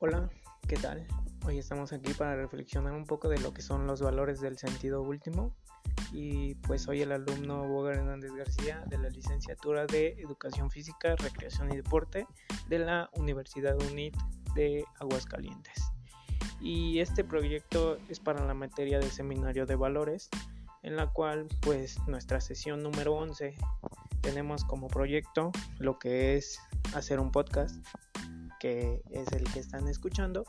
Hola, ¿qué tal? Hoy estamos aquí para reflexionar un poco de lo que son los valores del sentido último y pues soy el alumno Bogar Hernández García de la licenciatura de Educación Física, Recreación y Deporte de la Universidad UNIT de Aguascalientes. Y este proyecto es para la materia del seminario de valores en la cual pues nuestra sesión número 11 tenemos como proyecto lo que es hacer un podcast que es el que están escuchando.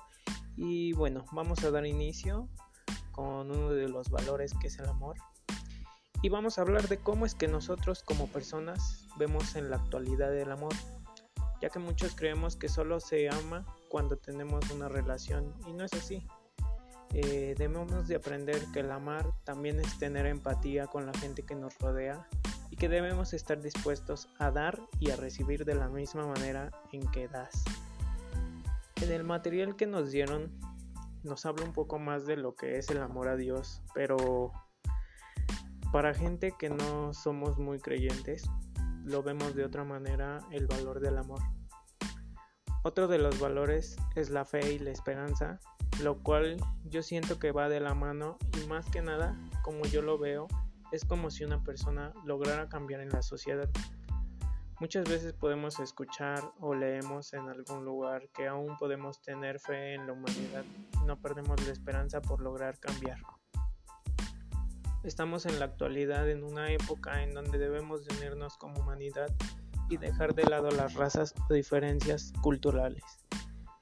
Y bueno vamos a dar inicio con uno de los valores que es el amor. Y vamos a hablar de cómo es que nosotros como personas vemos en la actualidad el amor ya que muchos creemos que solo se ama cuando tenemos una relación y no es así. Eh, debemos de aprender que el amar también es tener empatía con la gente que nos rodea y que debemos estar dispuestos a dar y a recibir de la misma manera en que das. En el material que nos dieron nos habla un poco más de lo que es el amor a Dios, pero para gente que no somos muy creyentes, lo vemos de otra manera el valor del amor. Otro de los valores es la fe y la esperanza, lo cual yo siento que va de la mano y más que nada, como yo lo veo, es como si una persona lograra cambiar en la sociedad. Muchas veces podemos escuchar o leemos en algún lugar que aún podemos tener fe en la humanidad no perdemos la esperanza por lograr cambiar. Estamos en la actualidad en una época en donde debemos de unirnos como humanidad y dejar de lado las razas o diferencias culturales.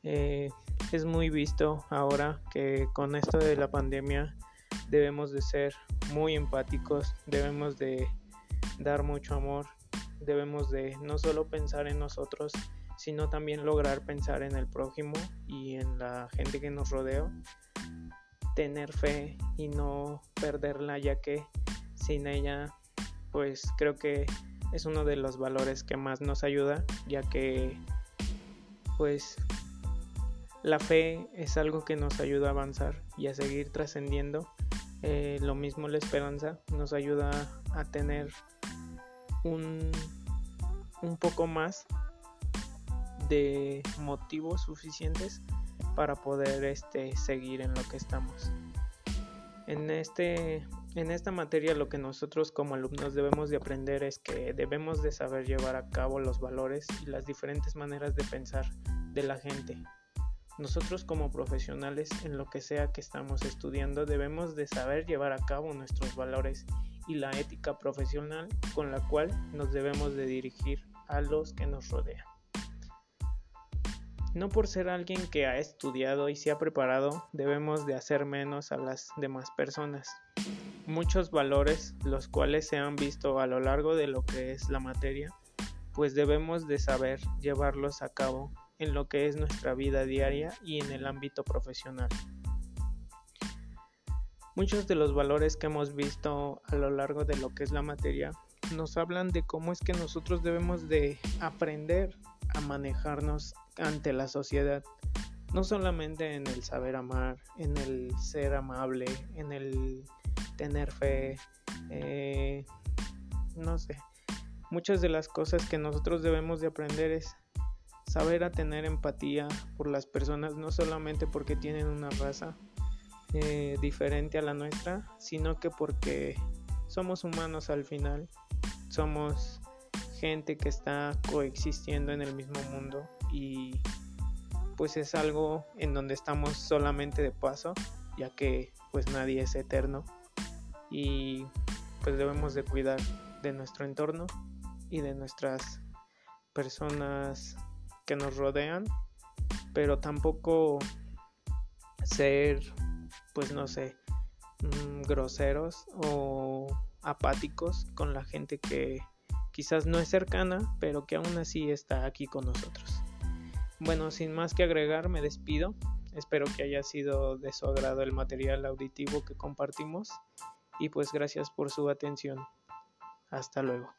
Eh, es muy visto ahora que con esto de la pandemia debemos de ser muy empáticos, debemos de dar mucho amor, debemos de no solo pensar en nosotros, sino también lograr pensar en el prójimo y en la gente que nos rodea, tener fe y no perderla ya que sin ella pues creo que es uno de los valores que más nos ayuda ya que pues la fe es algo que nos ayuda a avanzar y a seguir trascendiendo. Eh, lo mismo la esperanza nos ayuda a tener un, poco más de motivos suficientes para poder este, seguir en lo que estamos. En, este, en esta materia lo que nosotros como alumnos debemos de aprender es que debemos de saber llevar a cabo los valores y las diferentes maneras de pensar de la gente nosotros como profesionales en lo que sea que estamos estudiando debemos de saber llevar a cabo nuestros valores y la ética profesional con la cual nos debemos de dirigir a los que nos rodean. No por ser alguien que ha estudiado y se ha preparado debemos de hacer menos a las demás personas. Muchos valores, los cuales se han visto a lo largo de lo que es la materia, pues debemos de saber llevarlos a cabo en lo que es nuestra vida diaria y en el ámbito profesional. Muchos de los valores que hemos visto a lo largo de lo que es la materia nos hablan de cómo es que nosotros debemos de aprender a manejarnos ante la sociedad, no solamente en el saber amar, en el ser amable, en el tener fe, eh, no sé, muchas de las cosas que nosotros debemos de aprender es saber a tener empatía por las personas, no solamente porque tienen una raza eh, diferente a la nuestra, sino que porque somos humanos al final, somos gente que está coexistiendo en el mismo mundo y pues es algo en donde estamos solamente de paso, ya que pues nadie es eterno y pues debemos de cuidar de nuestro entorno y de nuestras personas que nos rodean, pero tampoco ser, pues no sé, mm, groseros o apáticos con la gente que quizás no es cercana, pero que aún así está aquí con nosotros. Bueno, sin más que agregar, me despido. Espero que haya sido de su agrado el material auditivo que compartimos y pues gracias por su atención. Hasta luego.